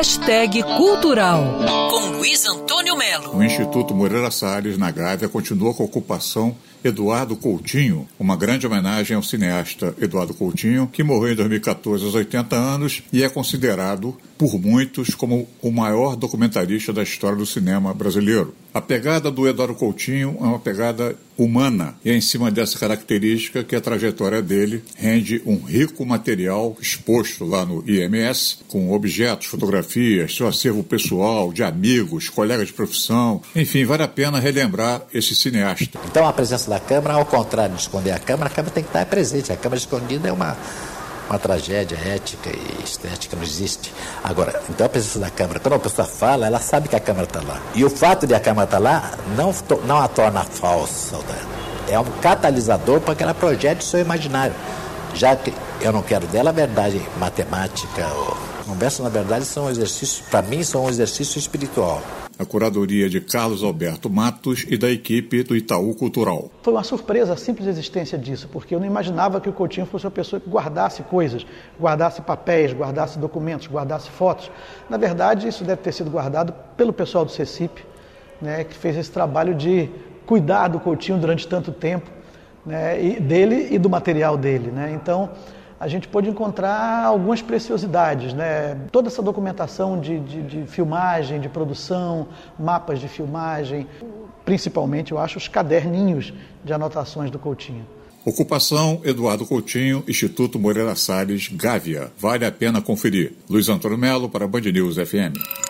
Hashtag Cultural, com Luiz Antônio Melo. O Instituto Moreira Salles, na Gávea, continua com a ocupação Eduardo Coutinho, uma grande homenagem ao cineasta Eduardo Coutinho, que morreu em 2014 aos 80 anos e é considerado por muitos como o maior documentarista da história do cinema brasileiro. A pegada do Eduardo Coutinho é uma pegada humana e é em cima dessa característica que a trajetória dele rende um rico material exposto lá no IMS, com objetos, fotografias, seu acervo pessoal, de amigos, colegas de profissão, enfim, vale a pena relembrar esse cineasta. Então a presença da câmera, ao contrário de esconder a câmera, a câmera tem que estar presente. A câmera escondida é uma, uma tragédia ética e estética, não existe. Agora, então a presença da câmera, quando a pessoa fala, ela sabe que a câmera está lá. E o fato de a câmera estar tá lá não, não a torna falsa. É um catalisador para que ela projete o seu imaginário. Já que eu não quero dela a verdade matemática. Ou... Conversa, na verdade, são exercícios, para mim, são um exercício espiritual a curadoria de Carlos Alberto Matos e da equipe do Itaú Cultural. Foi uma surpresa a simples existência disso, porque eu não imaginava que o Coutinho fosse uma pessoa que guardasse coisas, guardasse papéis, guardasse documentos, guardasse fotos. Na verdade, isso deve ter sido guardado pelo pessoal do CECIP, né, que fez esse trabalho de cuidar do Coutinho durante tanto tempo, né, e dele e do material dele. Né? Então, a gente pôde encontrar algumas preciosidades, né? Toda essa documentação de, de, de, filmagem, de produção, mapas de filmagem, principalmente, eu acho, os caderninhos de anotações do Coutinho. Ocupação Eduardo Coutinho, Instituto Moreira Salles, Gávea. Vale a pena conferir. Luiz Antônio Melo para Band News FM.